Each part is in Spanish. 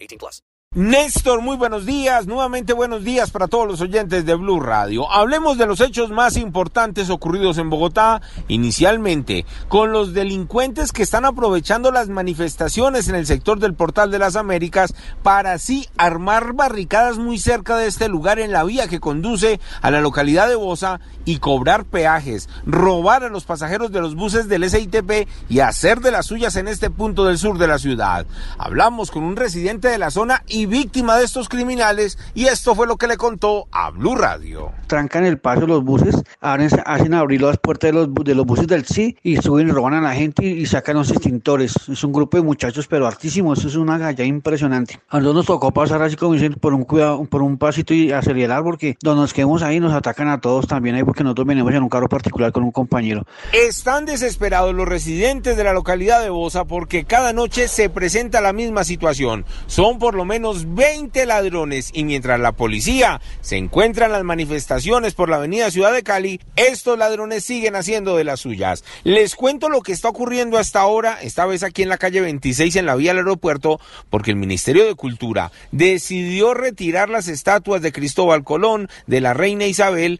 18 plus. Néstor, muy buenos días. Nuevamente buenos días para todos los oyentes de Blue Radio. Hablemos de los hechos más importantes ocurridos en Bogotá, inicialmente con los delincuentes que están aprovechando las manifestaciones en el sector del Portal de las Américas para así armar barricadas muy cerca de este lugar en la vía que conduce a la localidad de Bosa y cobrar peajes, robar a los pasajeros de los buses del SITP y hacer de las suyas en este punto del sur de la ciudad. Hablamos con un residente de la zona víctima de estos criminales y esto fue lo que le contó a Blue Radio. Trancan el paso los buses, hacen, abrir las puertas de los, de los buses del sí y suben y roban a la gente y, sacan los extintores. Es un grupo de muchachos pero hartísimos, es una galla impresionante. A nosotros nos tocó pasar así como dicen por un cuidado, por un pasito y acelerar porque donde nos quedemos ahí nos atacan a todos también ahí porque nosotros venimos en un carro particular con un compañero. Están desesperados los residentes de la localidad de Bosa porque cada noche se presenta la misma situación. Son por lo menos 20 ladrones y mientras la policía se encuentra en las manifestaciones por la avenida Ciudad de Cali, estos ladrones siguen haciendo de las suyas. Les cuento lo que está ocurriendo hasta ahora, esta vez aquí en la calle 26 en la vía al aeropuerto, porque el Ministerio de Cultura decidió retirar las estatuas de Cristóbal Colón, de la reina Isabel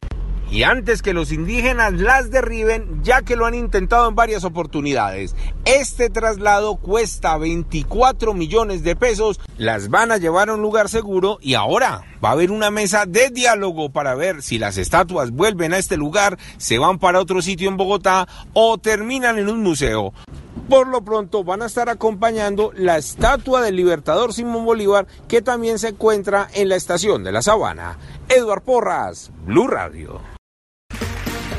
y antes que los indígenas las derriben, ya que lo han intentado en varias oportunidades. Este traslado cuesta 24 millones de pesos, las van a llevar a un lugar seguro y ahora va a haber una mesa de diálogo para ver si las estatuas vuelven a este lugar, se van para otro sitio en Bogotá o terminan en un museo. Por lo pronto van a estar acompañando la estatua del libertador Simón Bolívar que también se encuentra en la estación de la Sabana. Eduard Porras, Blue Radio.